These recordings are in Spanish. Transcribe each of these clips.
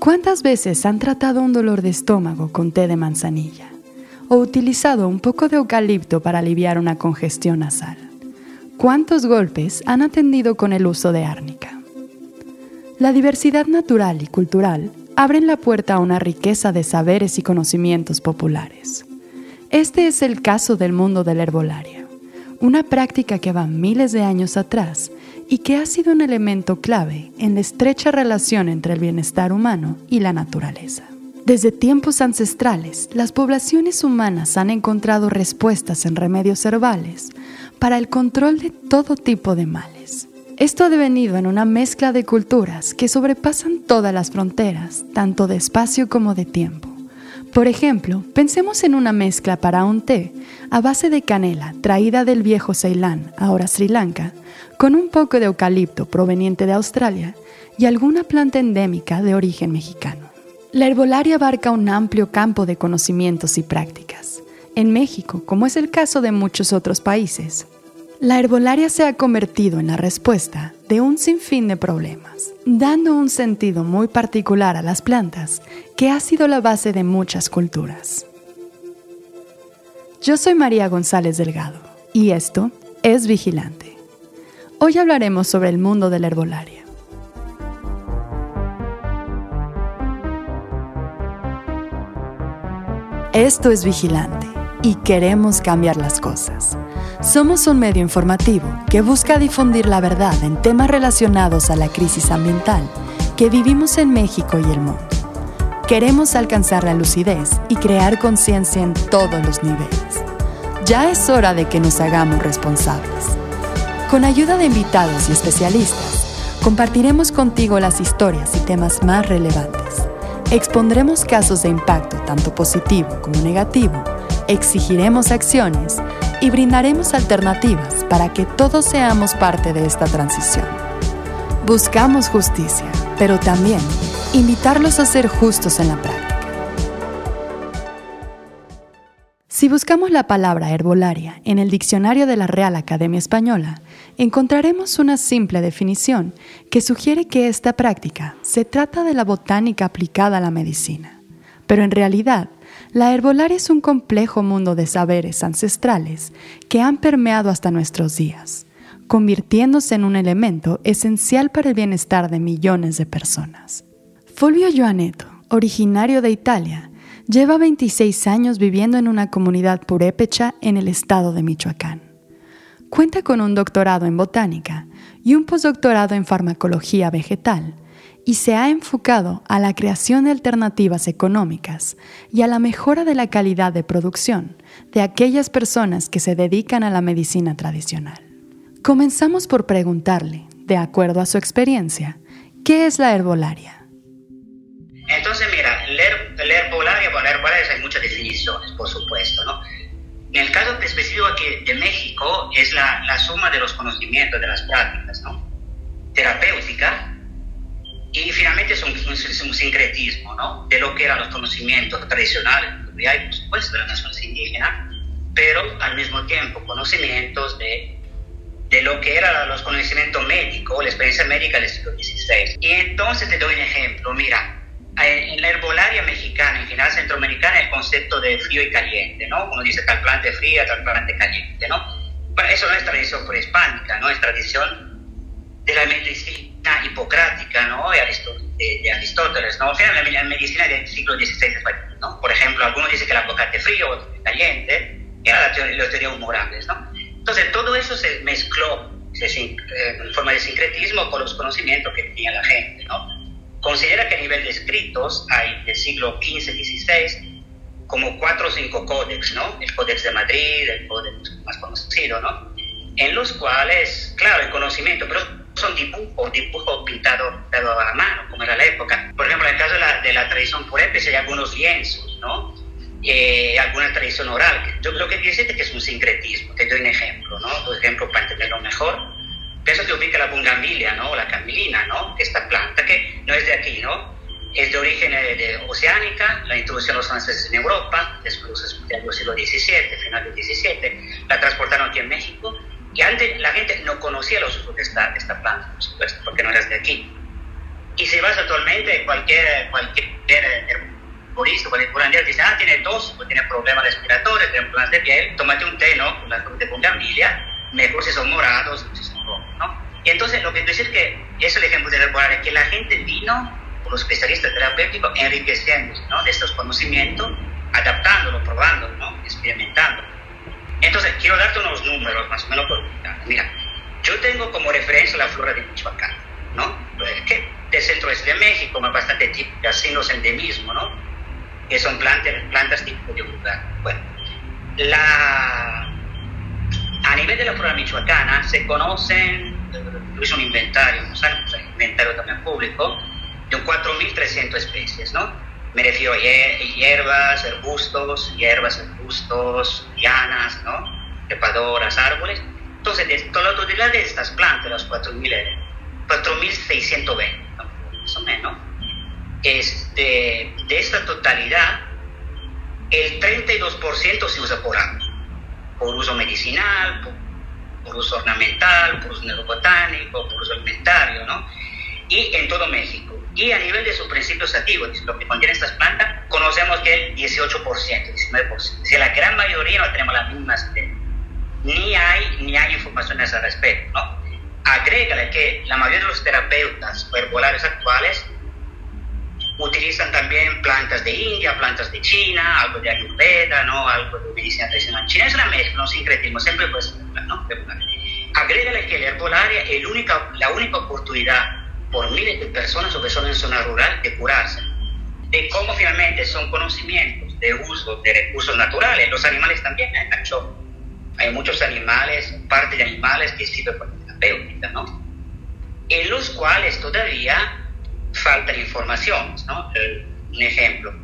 ¿Cuántas veces han tratado un dolor de estómago con té de manzanilla? ¿O utilizado un poco de eucalipto para aliviar una congestión nasal? ¿Cuántos golpes han atendido con el uso de árnica? La diversidad natural y cultural abren la puerta a una riqueza de saberes y conocimientos populares. Este es el caso del mundo de la herbolaria, una práctica que va miles de años atrás y que ha sido un elemento clave en la estrecha relación entre el bienestar humano y la naturaleza. Desde tiempos ancestrales, las poblaciones humanas han encontrado respuestas en remedios herbales para el control de todo tipo de males. Esto ha devenido en una mezcla de culturas que sobrepasan todas las fronteras, tanto de espacio como de tiempo. Por ejemplo, pensemos en una mezcla para un té a base de canela traída del viejo Ceilán, ahora Sri Lanka, con un poco de eucalipto proveniente de Australia y alguna planta endémica de origen mexicano. La herbolaria abarca un amplio campo de conocimientos y prácticas. En México, como es el caso de muchos otros países, la herbolaria se ha convertido en la respuesta de un sinfín de problemas, dando un sentido muy particular a las plantas que ha sido la base de muchas culturas. Yo soy María González Delgado y esto es Vigilante. Hoy hablaremos sobre el mundo de la herbolaria. Esto es Vigilante y queremos cambiar las cosas. Somos un medio informativo que busca difundir la verdad en temas relacionados a la crisis ambiental que vivimos en México y el mundo. Queremos alcanzar la lucidez y crear conciencia en todos los niveles. Ya es hora de que nos hagamos responsables. Con ayuda de invitados y especialistas, compartiremos contigo las historias y temas más relevantes. Expondremos casos de impacto tanto positivo como negativo, exigiremos acciones y brindaremos alternativas para que todos seamos parte de esta transición. Buscamos justicia, pero también invitarlos a ser justos en la práctica. Si buscamos la palabra herbolaria en el diccionario de la Real Academia Española, encontraremos una simple definición que sugiere que esta práctica se trata de la botánica aplicada a la medicina. Pero en realidad, la herbolaria es un complejo mundo de saberes ancestrales que han permeado hasta nuestros días, convirtiéndose en un elemento esencial para el bienestar de millones de personas. Fulvio Joanetto, originario de Italia, lleva 26 años viviendo en una comunidad purépecha en el estado de Michoacán. Cuenta con un doctorado en botánica y un postdoctorado en farmacología vegetal y se ha enfocado a la creación de alternativas económicas y a la mejora de la calidad de producción de aquellas personas que se dedican a la medicina tradicional. Comenzamos por preguntarle, de acuerdo a su experiencia, ¿qué es la herbolaria? Entonces, mira, la, herbolaria, bueno, la herbolaria hay muchas definiciones, por supuesto, ¿no? En el caso específico aquí de México es la, la suma de los conocimientos, de las prácticas, ¿no? Terapéutica y finalmente es un, un, sincretismo, ¿no? De lo que eran los conocimientos tradicionales, hay, por supuesto, de las naciones indígenas, pero al mismo tiempo conocimientos de, de lo que eran los conocimientos médicos, la experiencia médica del siglo XVI. Y entonces te doy un ejemplo, mira, en la herbolaria mexicana, en general centroamericana, el concepto de frío y caliente, ¿no? Uno dice tal planta fría, tal planta caliente, ¿no? Bueno, eso no es tradición prehispánica, ¿no? Es tradición de la medicina hipocrática, ¿no? De, Aristóteles, ¿no? O sea, la, medicina del siglo XVI ¿no? Por ejemplo, algunos dicen que el aguacate frío, o caliente, era la teoría, las teorías humorables, ¿no? Entonces, todo eso se mezcló eh, en forma de sincretismo con los conocimientos que tenía la gente, ¿no? Considera que a nivel de escritos hay del siglo XV-XVI como cuatro o cinco códex, ¿no? El Códex de Madrid, el Códex más conocido, ¿no? En los cuales, claro, el conocimiento, pero son dibujos, dibujos pintados a la mano, como era la época. Por ejemplo, en el caso de la, de la tradición purépecha hay algunos lienzos, ¿no? Eh, alguna tradición oral. Yo creo que dice que es un sincretismo. Te doy un ejemplo, ¿no? Por ejemplo, para entenderlo mejor eso te ubica la bungambilia, ¿no? La camilina, ¿no? Esta planta que no es de aquí, ¿no? Es de origen eh, de, oceánica, la introducción de los franceses en Europa, después del siglo XVII, final del XVII, la transportaron aquí en México y antes no conocía los usos de esta, esta planta, por supuesto, porque no era de aquí. Y si vas actualmente, cualquier, cualquier herborista, cualquier curandero dice, ah, tiene tos, pues tiene problemas respiratorios, tiene problemas de piel, tómate un té, ¿no? Con la de bugambilia, mejor si son morados, si son rojos, ¿no? Y entonces lo que quiero decir que, es el ejemplo de la que la gente vino, los especialistas terapéuticos, enriqueciendo, ¿no? De estos conocimientos, adaptándolo, probando, ¿no? Experimentando. Entonces, quiero darte unos números más o menos por Mira, yo tengo como referencia la flora de Michoacán, ¿no? Que del centro este de México, más bastante típicas, sin los endemismos, ¿no? Que son plantas, plantas típicas de un lugar. Bueno, la, a nivel de la flora michoacana se conocen, yo hice un inventario, un inventario también público, de 4.300 especies, ¿no? Me refiero a hierbas, arbustos, hierbas, arbustos, lianas, ¿no? Trepadoras, árboles. De la totalidad de estas plantas, las 4.620, ¿no? más o menos, este, de esta totalidad, el 32% se usa por año, por uso medicinal, por, uso ornamental, por uso neurobotánico, por uso alimentario, ¿no? Y en todo México. Y a nivel de sus principios activos, lo que contienen estas plantas, conocemos que el 18%, 19%. Si la gran mayoría no tenemos las mismas ni hay, ni hay informaciones al respecto, ¿no? Agrégale que la mayoría de los terapeutas herbolares actuales utilizan también plantas de India, plantas de China, algo de Ayurveda, ¿no? Algo de medicina tradicional china. Es una mezcla, no sincretismo, siempre puede ser, ¿no? Agrégale que la herbolaria es única, la única oportunidad por miles de personas, sobre todo en zona rural, de curarse. De cómo finalmente son conocimientos de uso de recursos naturales. Los animales también, ¿eh? Hay muchos animales, parte de animales que sirven para terapéutica, ¿no? En los cuales todavía falta información, ¿no? Un ejemplo.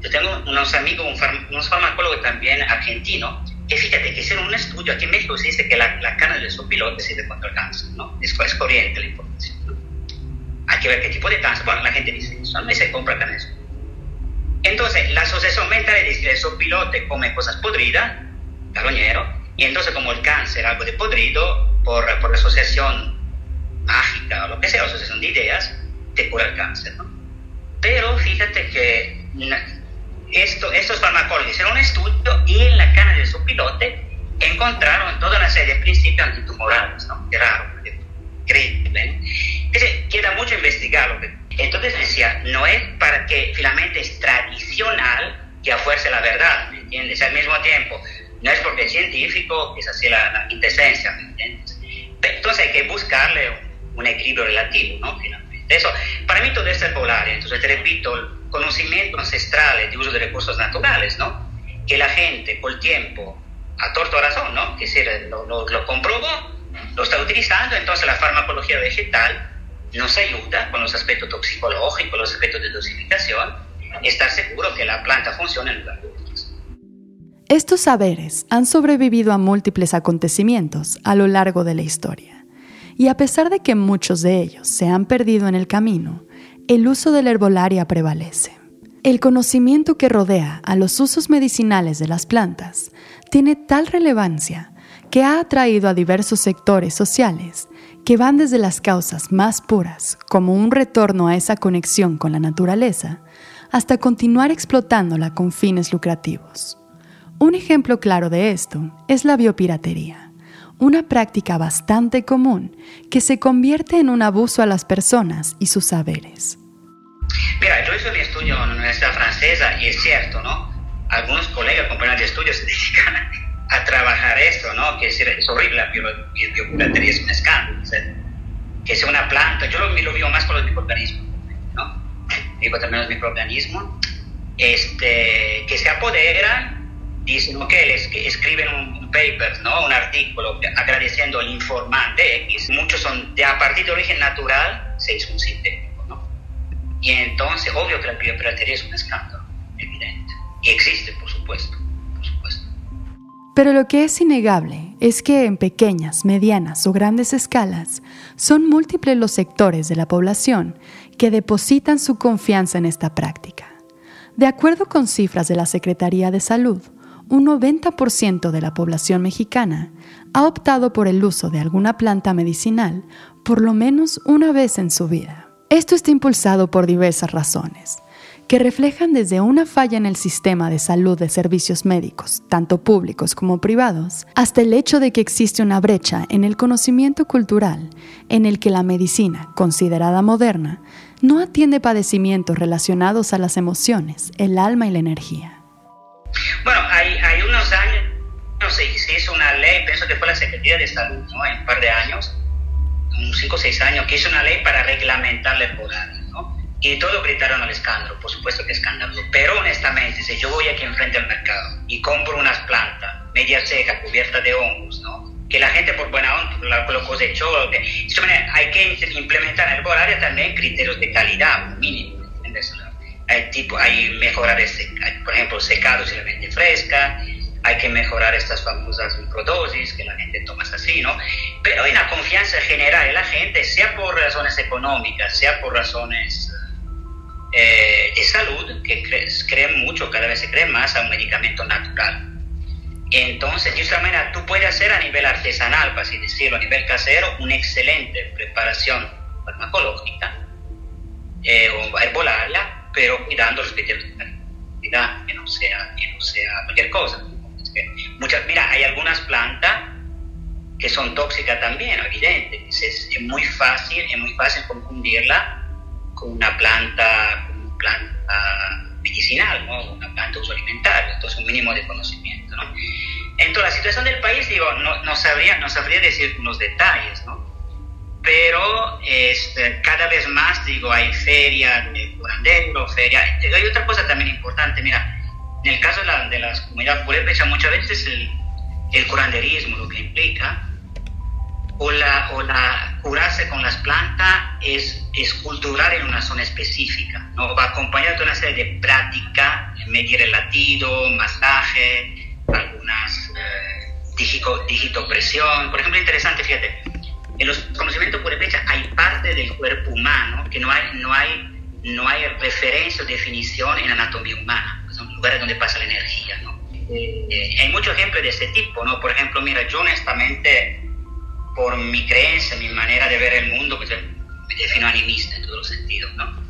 Yo tengo unos amigos, unos farmacólogos también argentinos, que fíjate que hicieron un estudio, aquí en México se dice que la, la carne de sopilote sirve contra el cáncer, ¿no? Es, es corriente la información hay que ver qué tipo de cáncer. Bueno, la gente dice eso, no se compra eso. Entonces, la asociación mental dice que el pilote come cosas podridas, carroñero, y entonces como el cáncer, algo de podrido, por, por asociación mágica o lo que sea, asociación de ideas, te cura el cáncer, ¿no? Pero fíjate que esto, estos farmacólogos hicieron un estudio y en la cana de pilote encontraron toda una serie de principios antitumorales, ¿no? Qué raro, increíble. queda mucho investigarlo. Entonces decía, no es para que finalmente es tradicional que a fuerza la verdad, ¿me entiendes? Al mismo tiempo, no es porque es científico, es así la, la quintesencia, ¿me entiendes? Entonces hay que buscarle un, equilibrio relativo, ¿no? Finalmente. Eso, para mí todo esto es polar, entonces te repito, conocimiento ancestral de uso de recursos naturales, ¿no? Que la gente, por el tiempo, a torto razón, ¿no? Que se lo, lo, lo comprobó, lo está utilizando, entonces la farmacología vegetal nos ayuda con los aspectos toxicológicos, los aspectos de dosificación, estar seguro que la planta funciona en lugar de. Estos saberes han sobrevivido a múltiples acontecimientos a lo largo de la historia. Y a pesar de que muchos de ellos se han perdido en el camino, el uso de la herbolaria prevalece. El conocimiento que rodea a los usos medicinales de las plantas tiene tal relevancia que ha atraído a diversos sectores sociales que van desde las causas más puras, como un retorno a esa conexión con la naturaleza, hasta continuar explotándola con fines lucrativos. Un ejemplo claro de esto es la biopiratería, una práctica bastante común que se convierte en un abuso a las personas y sus saberes. Mira, yo hice mi estudio en la Universidad Francesa y es cierto, ¿no? Algunos colegas, compañeros de estudio se dedican a trabajar esto, ¿no? Que es, horrible, la biopiratería es un escándalo, que sea una planta, yo lo, lo vivo más con los microorganismos, ¿no? Digo también los microorganismos, este, que se apoderan, dicen, ok, que escriben un, paper, ¿no? Un artículo agradeciendo al informante X, muchos son de a partir de origen natural, se hizo un sintético, ¿no? Y entonces, obvio que la biopiratería es un escándalo, evidente, y existe, por supuesto. Pero lo que es innegable es que en pequeñas, medianas o grandes escalas son múltiples los sectores de la población que depositan su confianza en esta práctica. De acuerdo con cifras de la Secretaría de Salud, un 90% de la población mexicana ha optado por el uso de alguna planta medicinal por lo menos una vez en su vida. Esto está impulsado por diversas razones que reflejan desde una falla en el sistema de salud de servicios médicos, tanto públicos como privados, hasta el hecho de que existe una brecha en el conocimiento cultural en el que la medicina, considerada moderna, no atiende padecimientos relacionados a las emociones, el alma y la energía. Bueno, hay, unos años no sé, se hizo una ley, pienso que fue la Secretaría de Salud, ¿no? En un par de años, unos 5 o 6 años, que hizo una ley para reglamentar el horario. Y todos gritaron al escándalo, por supuesto que escándalo. Pero honestamente, si yo voy aquí enfrente al mercado y compro unas plantas media seca, cubierta de hongos, ¿no? que la gente por buena onda lo, cosechó. hay que implementar en el horario también criterios de calidad mínimo. Hay, tipo, hay mejorar, este, por ejemplo, secado si la vende fresca, hay que mejorar estas famosas microdosis que la gente toma así, ¿no? Pero hay una confianza general en la gente, sea por razones económicas, sea por razones eh, de salud que creen mucho, cada vez se cree más a un medicamento natural. Entonces, de esta manera, tú puedes hacer a nivel artesanal, para así decirlo, a nivel casero, una excelente preparación farmacológica eh, o herbolaria, pero cuidando los criterios de calidad, que no sea, que no sea cualquier cosa. muchas, mira, hay algunas plantas que son tóxicas también, evidente. Es, es, muy fácil, es muy fácil confundirla con una planta, con una planta medicinal, ¿no? una planta uso alimentario, entonces un mínimo de conocimiento. ¿no? Entonces la situación del país, digo, no, no, sabría, no sabría decir los detalles, ¿no? Pero este, cada vez más, digo, hay ferias de curandero, feria. Hay otra cosa también importante, mira, en el caso de, la, de las comunidades purépechas, muchas veces el, el curanderismo, lo que implica, o la, o la curarse con las plantas es, es cultural en una zona específica, ¿no? Va acompañado de una serie de prácticas, medir el latido, masaje, algunas eh, digito, digitopresión. Por ejemplo, interesante, fíjate, en los conocimientos purépecha hay parte del cuerpo humano que no hay, no hay, no hay referencia o definición en anatomía humana, son lugares donde pasa la energía, ¿no? Eh, hay muchos ejemplos de ese tipo, ¿no? Por ejemplo, mira, yo honestamente por mi creencia, mi manera de ver el mundo, pues me defino animista en todos los sentidos, ¿no?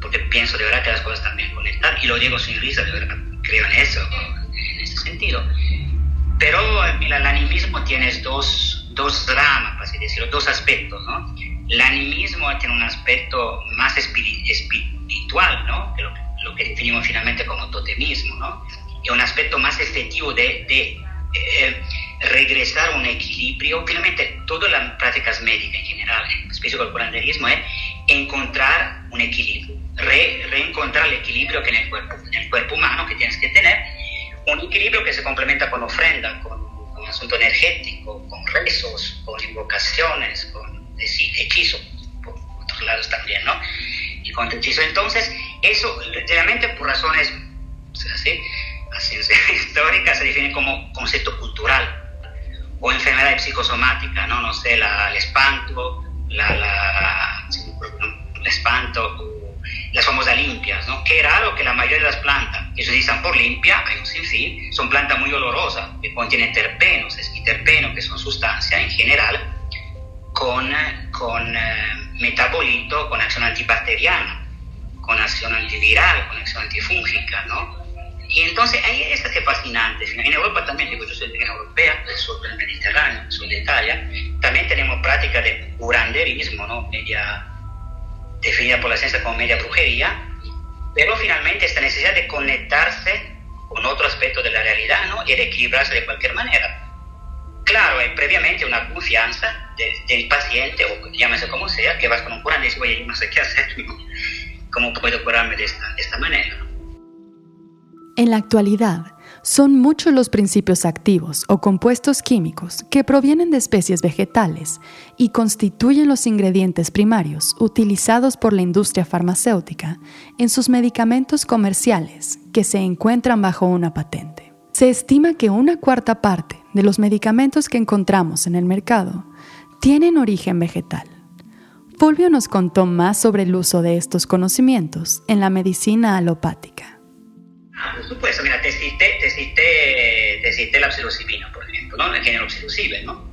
Porque pienso de verdad que las cosas están bien conectadas y lo digo sin risa, de verdad creo en eso, en ese sentido. Pero mira, el animismo tiene dos, dos ramas, por así decirlo, dos aspectos, ¿no? El animismo tiene un aspecto más espiritual, ¿no? Que lo, lo, que definimos finalmente como totemismo, ¿no? Y un aspecto más efectivo de, de eh, regresar a un equilibrio, finalmente todas las prácticas médicas en general, en especial el curanderismo, es encontrar un equilibrio, reencontrar el equilibrio que en el, cuerpo, en el cuerpo humano que tienes que tener, un equilibrio que se complementa con ofrenda, con, con asunto energético, con rezos, con invocaciones, con hechizos, por otros lados también, ¿no? Y con hechizo. Entonces, eso realmente por razones así, la ciencia histórica se define como concepto cultural o enfermedad psicosomática, ¿no? No sé, la, el espanto, la, la, el espanto, las famosas limpias, ¿no? Qué raro que la mayoría de las plantas que se utilizan por limpia, hay un sinfín, son plantas muy olorosas, que contienen terpenos, y terpenos, que son sustancias en general, con, con eh, metabolito, con acción antibacteriana, con acción antiviral, con acción antifúngica, ¿no? Y entonces ahí es que fascinante. En Europa también, digo, yo soy de europea, del sur del Mediterráneo, sur de Italia, también tenemos práctica de curanderismo, ¿no? Media definida por la ciencia como media brujería, pero finalmente esta necesidad de conectarse con otro aspecto de la realidad, ¿no? Y de equilibrarse de cualquier manera. Claro, hay previamente una confianza del paciente, o llámese como sea, que vas con un curandero y dices, oye, no sé qué hacer, ¿cómo puedo curarme de esta, de esta manera? En la actualidad, son muchos los principios activos o compuestos químicos que provienen de especies vegetales y constituyen los ingredientes primarios utilizados por la industria farmacéutica en sus medicamentos comerciales que se encuentran bajo una patente. Se estima que una cuarta parte de los medicamentos que encontramos en el mercado tienen origen vegetal. Fulvio nos contó más sobre el uso de estos conocimientos en la medicina alopática. Ah, por supuesto, mira, te cité, te cité, te cité la psilocibina, por ejemplo, ¿no? El género psilocibe, ¿no?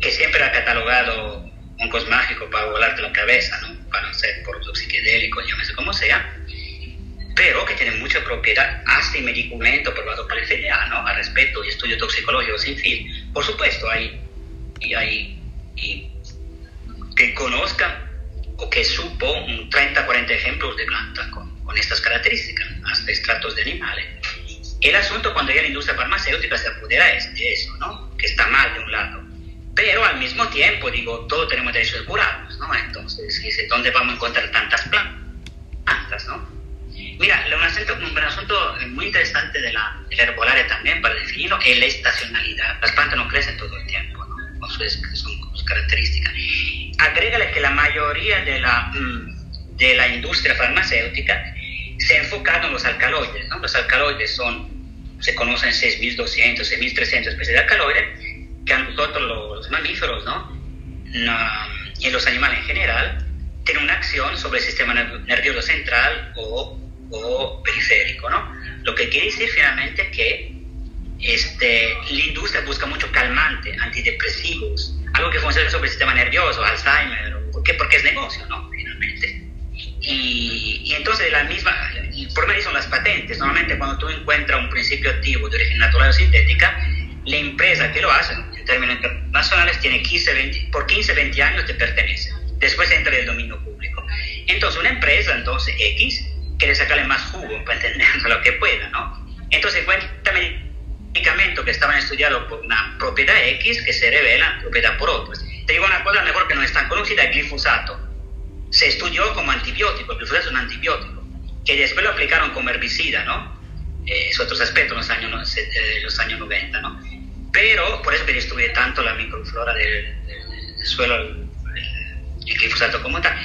Que siempre ha catalogado un mágico para volarte la cabeza, ¿no? para hacer productos psiquedélicos, llámese como sea, pero que tiene mucha propiedad, hasta medicamento probado por el FDA, ¿no? Al respecto y estudio toxicológico sin fin. Por supuesto, hay, y hay y que conozca o que supo un 30, 40 ejemplos de plantas con, con estas características, hasta extractos de animales. El asunto cuando ya la industria farmacéutica se apodera es de eso, ¿no? Que está mal de un lado. Pero al mismo tiempo, digo, todos tenemos derecho de curarnos, ¿no? Entonces, ¿dónde vamos a encontrar tantas plantas, ¿no? Mira, asunto, un asunto muy interesante de la, herbolaria también, para definirlo, es la estacionalidad. Las plantas no crecen todo el tiempo, ¿no? Con sus, sus características. Agrégale que la mayoría de la, mm, de la industria farmacéutica se ha enfocado en los alcaloides, ¿no? Los alcaloides son, se conocen 6.200, 6.300 especies de alcaloides, que a nosotros los mamíferos, ¿no? y los animales en general, tienen una acción sobre el sistema nervioso central o, o periférico, ¿no? Lo que quiere decir finalmente que este, la industria busca mucho calmante, antidepresivos, algo que funciona sobre el sistema nervioso, Alzheimer, ¿por qué? Porque es negocio, ¿no? Finalmente. Y, y entonces la misma, por medio son las patentes, normalmente cuando tú encuentras un principio activo de origen natural o sintética, la empresa que lo hace, en términos internacionales, tiene 15, 20, por 15, 20 años te pertenece. Después entra el dominio público. Entonces una empresa, entonces X, quiere sacarle más jugo para entender lo que pueda, ¿no? Entonces encuentra medicamentos que estaban estudiados por una propiedad X que se revela propiedad por otras. Te digo una cosa mejor que no es tan conocida, el glifosato. Se estudió como antibiótico, el glifosato es un antibiótico, que después lo aplicaron como herbicida, ¿no? Eh, es otros aspectos en los años, eh, los años 90, ¿no? Pero por eso que destruye tanto la microflora del, suelo, el, el glifosato como tal.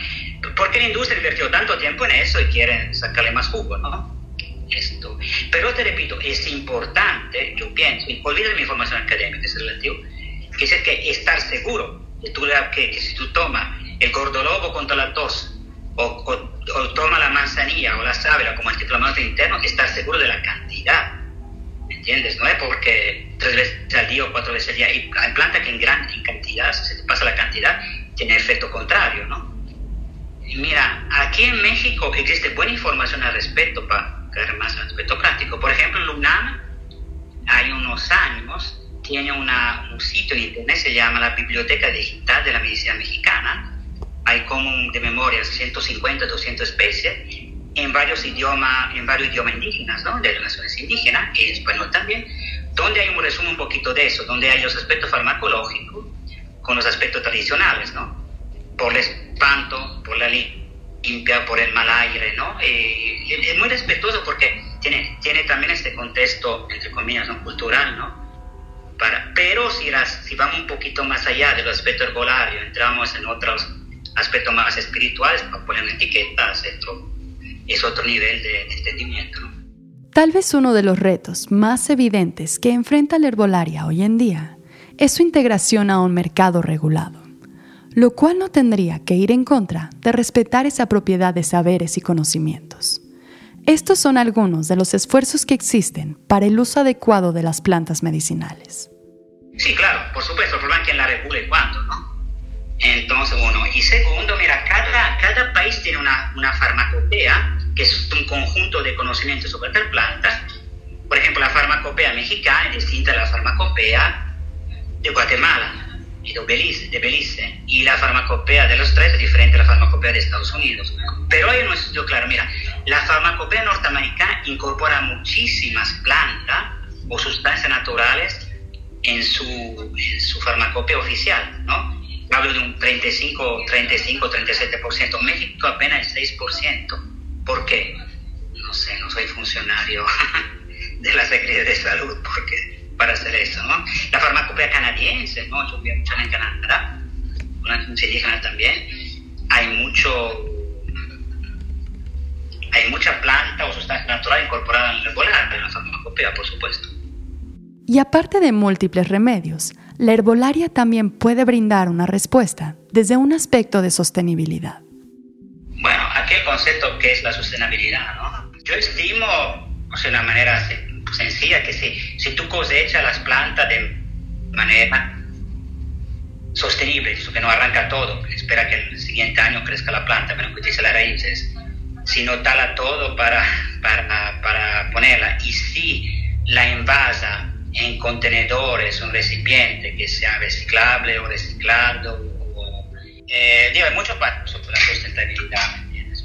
Porque la industria invirtió tanto tiempo en eso y quieren sacarle más jugo, ¿no? Esto. Pero te repito, es importante, yo pienso, y olvida mi información académica, es relativo, que es que estar seguro que, tú, que, si tú tomas el gordolobo contra la tos o, o, toma la manzanilla o la sábila como antiinflamatorio interno, estar seguro de la cantidad. ¿Me entiendes? No es porque tres veces al día o cuatro veces al día. Hay, plantas que en gran en cantidad, si se te pasa la cantidad, tiene efecto contrario, ¿no? Mira, aquí en México existe buena información al respecto para que más aspecto práctico. Por ejemplo, en UNAM, hay unos años, tiene una, un sitio en internet, se llama la Biblioteca Digital de la Medicina Mexicana. Hay como de memoria 150, 200 especies en varios idiomas, en varios idiomas indígenas, ¿no? De naciones indígenas, y español también, donde hay un resumen un poquito de eso, donde hay los aspectos farmacológicos con los aspectos tradicionales, ¿no? Por el espanto, por la limpia por el mal aire, ¿no? Eh, es muy respetuoso porque tiene, tiene también este contexto, entre comillas, ¿no? cultural, ¿no? Para, pero si, las, si vamos un poquito más allá del aspecto herbolario, entramos en otros aspectos más espirituales, para poner etiquetas, es otro, es otro nivel de, entendimiento, ¿no? Tal vez uno de los retos más evidentes que enfrenta la herbolaria hoy en día es su integración a un mercado regulado lo cual no tendría que ir en contra de respetar esa propiedad de saberes y conocimientos. Estos son algunos de los esfuerzos que existen para el uso adecuado de las plantas medicinales. Sí, claro, por supuesto, el problema es quién la regule cuándo, ¿no? Entonces, uno. Y segundo, mira, cada, cada país tiene una, una farmacopea, que es un conjunto de conocimientos sobre tal planta. Por ejemplo, la farmacopea mexicana es distinta a la farmacopea de Guatemala de Belice, de Belice, y la farmacopea de los tres es diferente a la farmacopea de Estados Unidos. Pero hay un estudio claro, mira, la farmacopea norteamericana incorpora muchísimas plantas o sustancias naturales en su, en su farmacopea oficial, ¿no? Hablo de un 35, 35, 37%. México apenas el 6%. ¿Por qué? No sé, no soy funcionario de la Secretaría de Salud, porque para hacer eso, ¿no? La farmacopea canadiense, ¿no? Yo vi mucho en Canadá, una indígena también. Hay mucho, hay mucha planta o sustancia natural incorporada en el herbolaria, en la farmacopea, por supuesto. Y aparte de múltiples remedios, la herbolaria también puede brindar una respuesta desde un aspecto de sostenibilidad. Bueno, aquí el concepto que es la sostenibilidad, ¿no? Yo estimo, o sea, de una manera sencilla que si, si tú cosechas las plantas de manera sostenible, eso que no arranca todo, espera que el siguiente año crezca la planta, pero raíces, sino tala todo para, para, para ponerla. Y si la envasa en contenedores, un recipiente que sea reciclable o reciclado, o, eh, digo, hay mucho para sobre la sustentabilidad,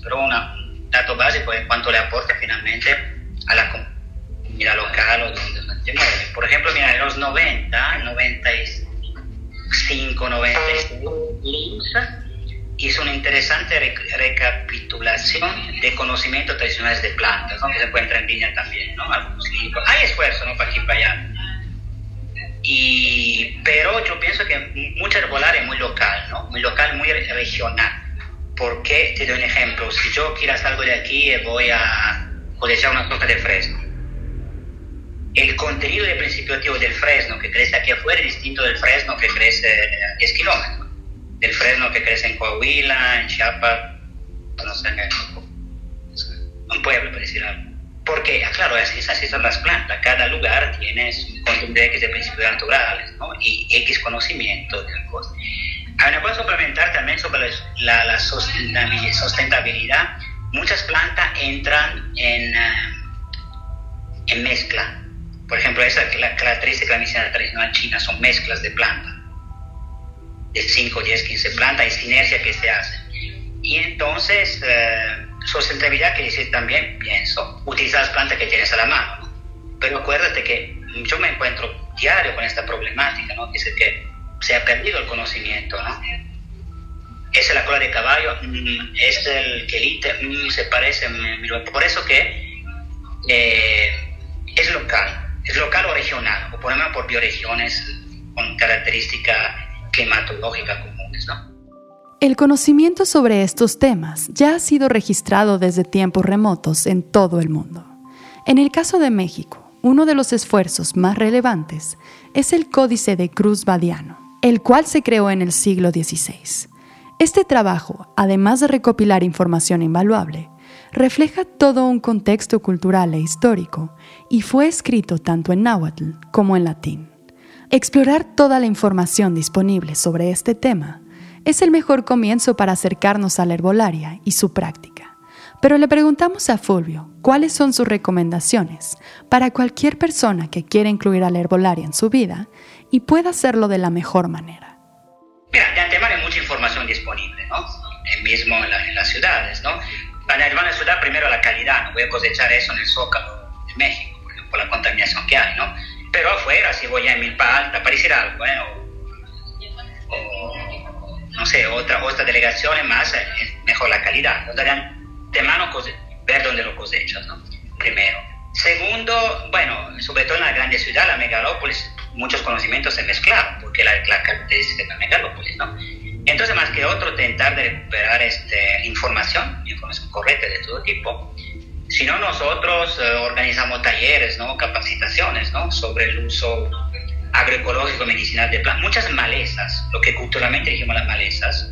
Pero un dato básico es cuánto le aporta finalmente a la comunidad local o donde mueve. Por ejemplo, mira, en los 90, 95, 96, hizo una interesante recapitulación de conocimientos tradicionales de plantas, que se encuentra en línea también, ¿no? algunos libros. Hay esfuerzo ¿no? para aquí para allá. Y, pero yo pienso que mucha herbolaria es muy local, ¿no? muy local, muy regional. Porque, te doy un ejemplo, si yo quiero algo de aquí voy a cosechar una hojas de fresno, el contenido de principio activo del fresno que crece aquí afuera es distinto del fresno que crece a 10 kilómetros del fresno que crece en Coahuila, en Chiapas, no sé, en un pueblo, por decir algo. Porque, ah, claro, así, así son las plantas. Cada lugar tiene su contenido X de principios naturales ¿no? y X conocimiento de cosas. Hay una cosa complementar también sobre la, la sustentabilidad. Muchas plantas entran en, uh, en mezcla. Por ejemplo, esa la característica de la medicina tradicional china son mezclas de plantas de 5, 10, 15 plantas, y sinergia que se hace. Y entonces, eh, sustentabilidad quiere decir también, pienso, utilizar las plantas que tienes a la mano. Pero acuérdate que yo me encuentro diario con esta problemática, ¿no? es que se ha perdido el conocimiento, ¿no? Es la cola de caballo, mm, es el quelite, mm, se parece, por eso que eh, es local, es local o regional, o por ejemplo por bioregiones con características climatológica comunes, ¿no? El conocimiento sobre estos temas ya ha sido registrado desde tiempos remotos en todo el mundo. En el caso de México, uno de los esfuerzos más relevantes es el Códice de Cruz Badiano, el cual se creó en el siglo XVI. Este trabajo, además de recopilar información invaluable, refleja todo un contexto cultural e histórico y fue escrito tanto en náhuatl como en latín. Explorar toda la información disponible sobre este tema es el mejor comienzo para acercarnos a la herbolaria y su práctica. Pero le preguntamos a Fulvio cuáles son sus recomendaciones para cualquier persona que quiera incluir a la herbolaria en su vida y pueda hacerlo de la mejor manera. De antemano hay mucha información disponible, ¿no? El mismo en, las ciudades, ¿no? La ciudad, primero la calidad, no voy a cosechar eso en el Zócalo de México, por la contaminación que hay, ¿no? Pero afuera, si voy a Milpa Alta, parecerá algo, ¿eh? o, no sé, otra, otra delegación más, mejor la calidad. de mano ver dónde lo cosechas, ¿no? Primero. Segundo, bueno, sobre todo en la grande ciudad, la megalópolis, muchos conocimientos se mezclan, porque la, la característica de la megalópolis, ¿no? Entonces, más que otro, tentar de recuperar este, información, información correcta de todo tipo, si no, nosotros eh, organizamos talleres, ¿no? capacitaciones ¿no? sobre el uso agroecológico medicinal de plantas. Muchas malezas, lo que culturalmente dijimos las malezas,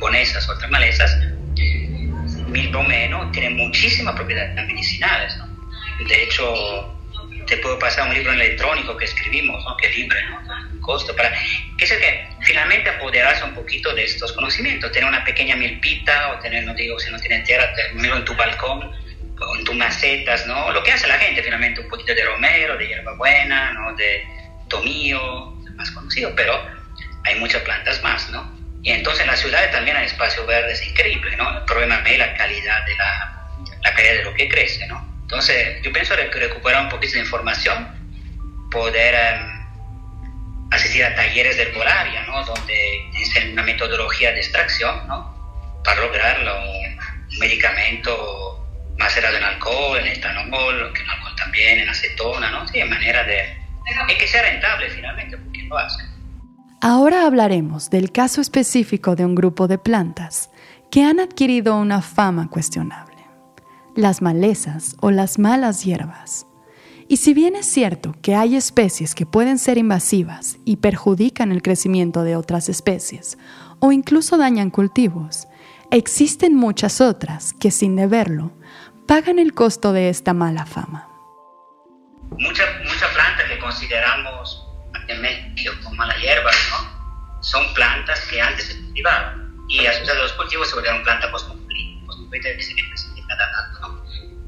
bonesas, otras malezas, mil menos, tienen muchísimas propiedades medicinales. De hecho, te puedo pasar un libro electrónico que escribimos, ¿no? que es libre. Costo para es el que finalmente apoderarse un poquito de estos conocimientos, tener una pequeña milpita o tener, no digo, si no tienes tierra, tenerlo en tu balcón con tus macetas, ¿no? Lo que hace la gente finalmente, un poquito de romero, de hierbabuena, ¿no? De tomillo, más conocido, pero hay muchas plantas más, ¿no? Y entonces en las ciudades también hay espacios verdes increíbles, ¿no? El problema es la calidad de la, la calidad de lo que crece, ¿no? Entonces yo pienso recuperar un poquito de información, poder em, asistir a talleres de herbolaria, ¿no? Donde dicen una metodología de extracción, ¿no? Para lograr un medicamento macerado en alcohol, en etanol, en alcohol también, en acetona, ¿no? Sí, en manera de... Y que sea rentable finalmente, porque lo hace. Ahora hablaremos del caso específico de un grupo de plantas que han adquirido una fama cuestionable, las malezas o las malas hierbas. Y si bien es cierto que hay especies que pueden ser invasivas y perjudican el crecimiento de otras especies, o incluso dañan cultivos, existen muchas otras que sin deberlo pagan el costo de esta mala fama. Muchas mucha plantas que consideramos en México como mala hierba, ¿no? son plantas que antes se cultivaban y a los cultivos se volvieron plantas cosmopolitas, ahorita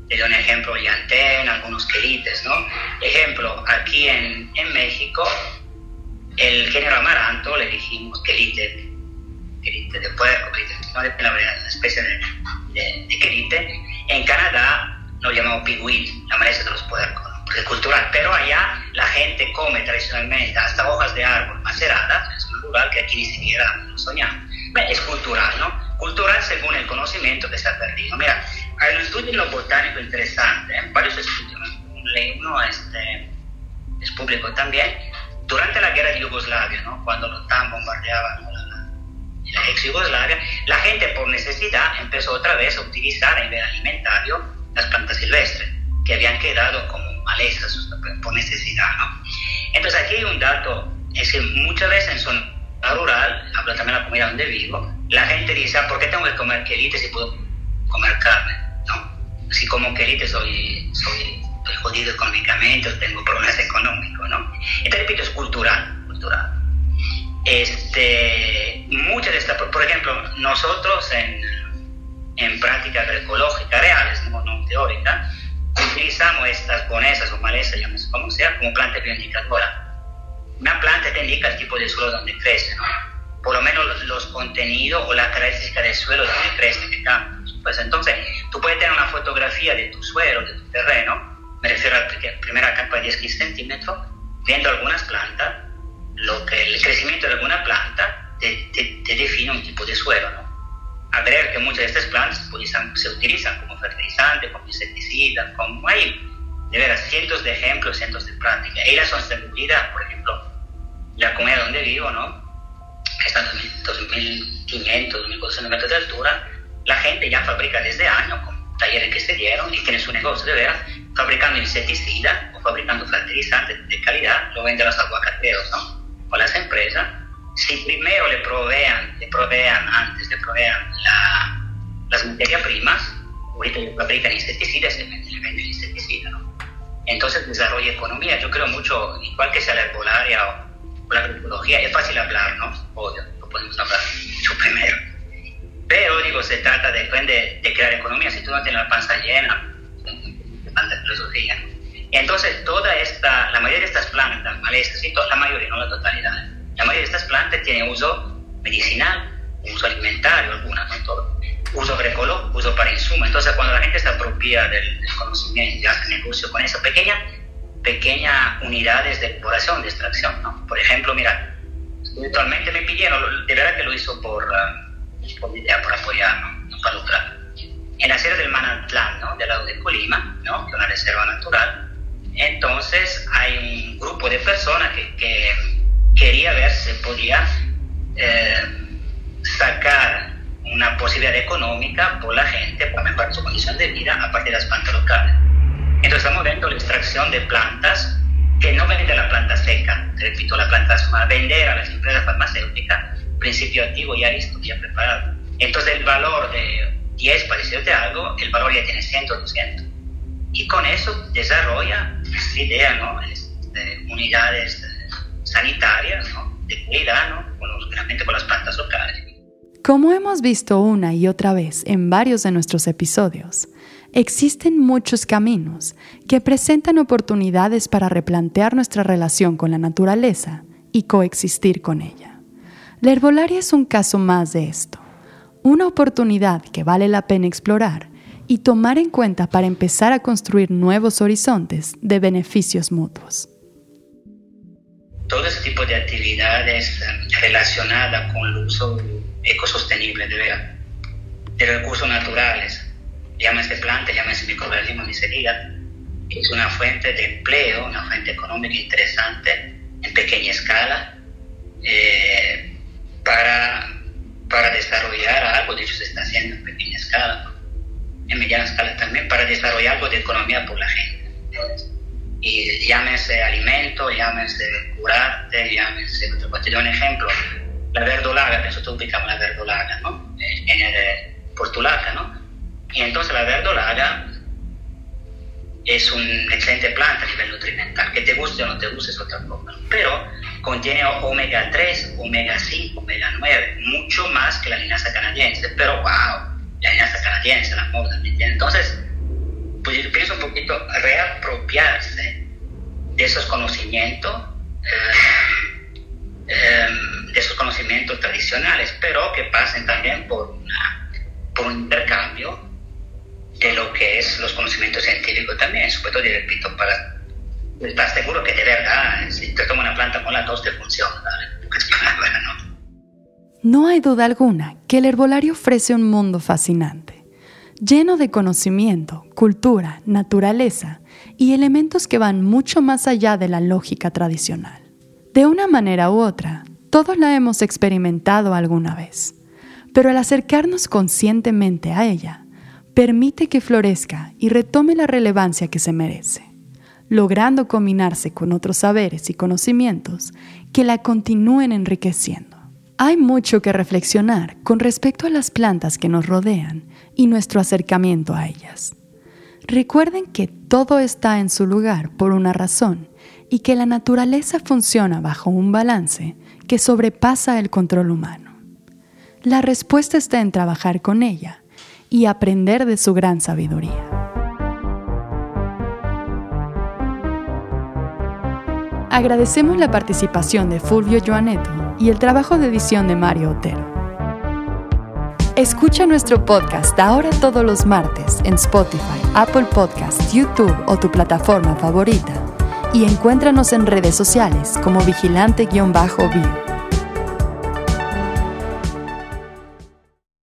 Te doy un ejemplo, Yantén, algunos quelites, ¿no? Ejemplo, aquí en, en México, el género amaranto le dijimos quelite, quelite de puerco, no de la, especie de, de, de quelite. En Canadá lo llamamos pigüil, la maleza de los puercos, ¿no? porque es cultural. Pero allá la gente come tradicionalmente hasta hojas de árbol maceradas, es un lugar que aquí ni siquiera soñamos. Es cultural, ¿no? Cultural según el conocimiento que se ha perdido. Mira, hay un estudio en botánico interesante, varios estudios, uno este, es público también. Durante la guerra de Yugoslavia, ¿no? cuando los OTAN bombardeaban la, la ex Yugoslavia, la gente por necesidad empezó otra vez a utilizar a nivel alimentario las plantas silvestres, que habían quedado como malezas por necesidad. ¿no? Entonces aquí hay un dato, es que muchas veces en zona rural, hablo también de la comida donde vivo, la gente dice, ah, ¿por qué tengo que comer quelite si puedo comer carne? Si como quelite soy, soy, soy jodido económicamente tengo problemas económicos. ¿no? Entonces, repito, es cultural, cultural. Este, muchas de estas, por ejemplo, nosotros en, en prácticas agroecológicas reales, no, no teóricas, utilizamos estas bonesas o malezas, llámese como sea, como planta bioindicadora. Una planta te indica el tipo de suelo donde crece, ¿no? por lo menos los, los contenidos o la característica del suelo donde crece, que cambia. Pues entonces, tú puedes tener una fotografía de tu suelo, de tu terreno, me refiero a la primera capa de 10-15 centímetros, viendo algunas plantas, lo que el crecimiento de alguna planta te, te, te define un tipo de suelo, ¿no? a ver que muchas de estas plantas pues, se utilizan como fertilizante, como insecticida, como hay de veras cientos de ejemplos, cientos de prácticas. Y la sostenibilidad, por ejemplo, la comunidad donde vivo, ¿no? está a 2.500, 2.400 metros de altura, la gente ya fabrica desde años con talleres que se dieron y tiene su negocio de veras, fabricando insecticida o fabricando fertilizantes de calidad, lo venden los aguacateros, ¿no? O las empresas si primero le provean, le provean antes, le provean la, las materias primas, ahorita le fabrican insecticidas, le venden el insecticida, ¿no? Entonces desarrolla economía, yo creo mucho, igual que sea la herbolaria o la agroecología, es fácil hablar, ¿no? Obvio, lo podemos hablar mucho primero. Pero, digo, se trata de, de, de crear economía, si tú no tienes la panza llena, tanta filosofía. Entonces, toda esta, la mayoría de estas plantas, y la mayoría, no la totalidad, la mayoría de estas plantas tienen uso medicinal, uso alimentario, algunas, no todo. Uso agroecológico, uso para insumo. Entonces, cuando la gente se apropia del, conocimiento y hace negocio con esa pequeña, pequeña unidades de exploración, de extracción, ¿no? Por ejemplo, mira, actualmente me pidieron, de verdad que lo hizo por, uh, idea, por apoyar, ¿no? para lucrar. En sierra del Manantlán, ¿no? Del lado de Colima, ¿no? Que es una reserva natural. Entonces, hay un grupo de personas que, que quería ver si podía eh, sacar una posibilidad económica por la gente para mejorar su condición de vida a partir de las plantas locales. Entonces estamos viendo la extracción de plantas que no venden la planta seca, repito, la planta a vender a las empresas farmacéuticas principio activo ya listo, ya preparado. Entonces el valor de 10, para decirte algo, el valor ya tiene 100, 200. Y con eso desarrolla esta idea, ¿no? Este, unidades sanitarias, ¿no? de cuidado, ¿no? con los, realmente con las plantas locales. Como hemos visto una y otra vez en varios de nuestros episodios, existen muchos caminos que presentan oportunidades para replantear nuestra relación con la naturaleza y coexistir con ella. La herbolaria es un caso más de esto, una oportunidad que vale la pena explorar y tomar en cuenta para empezar a construir nuevos horizontes de beneficios mutuos. Todo ese tipo de actividades eh, relacionadas con el uso ecosostenible de, de recursos naturales, llámese planta, llámese microorganismo, ni se diga, es una fuente de empleo, una fuente económica interesante en pequeña escala eh, para, para desarrollar algo, de hecho se está haciendo en pequeña escala, en mediana escala también, para desarrollar algo de economía por la gente y llámese alimento, llámese curarte, llámese, te doy un ejemplo, la verdolaga, nosotros ubicamos la verdolaga, ¿no? En el portulaca, ¿no? Y entonces la verdolaga es una excelente planta a nivel nutrimental, que te guste o no te guste es otra cosa, pero contiene omega 3, omega 5, omega 9, mucho más que la linaza canadiense, pero wow, la linaza canadiense la moda, Entonces, pues yo pienso un poquito reapropiarse de esos conocimientos, eh, em, de esos conocimientos tradicionales, pero que pasen también por, una, por un intercambio de lo que es los conocimientos científicos también, sobre todo, repito, para estar seguro que de verdad, si te toma una planta con la tos, te funciona, ¿no? No hay duda alguna que el herbolario ofrece un mundo fascinante, lleno de conocimiento, cultura, naturaleza y elementos que van mucho más allá de la lógica tradicional. De una manera u otra, todos la hemos experimentado alguna vez, pero al acercarnos conscientemente a ella, permite que florezca y retome la relevancia que se merece, logrando combinarse con otros saberes y conocimientos que la continúen enriqueciendo. Hay mucho que reflexionar con respecto a las plantas que nos rodean y nuestro acercamiento a ellas. Recuerden que todo está en su lugar por una razón y que la naturaleza funciona bajo un balance que sobrepasa el control humano. La respuesta está en trabajar con ella y aprender de su gran sabiduría. Agradecemos la participación de Fulvio Joaneto y el trabajo de edición de Mario Otero. Escucha nuestro podcast ahora todos los martes en Spotify, Apple Podcasts, YouTube o tu plataforma favorita. Y encuéntranos en redes sociales como vigilante-bio.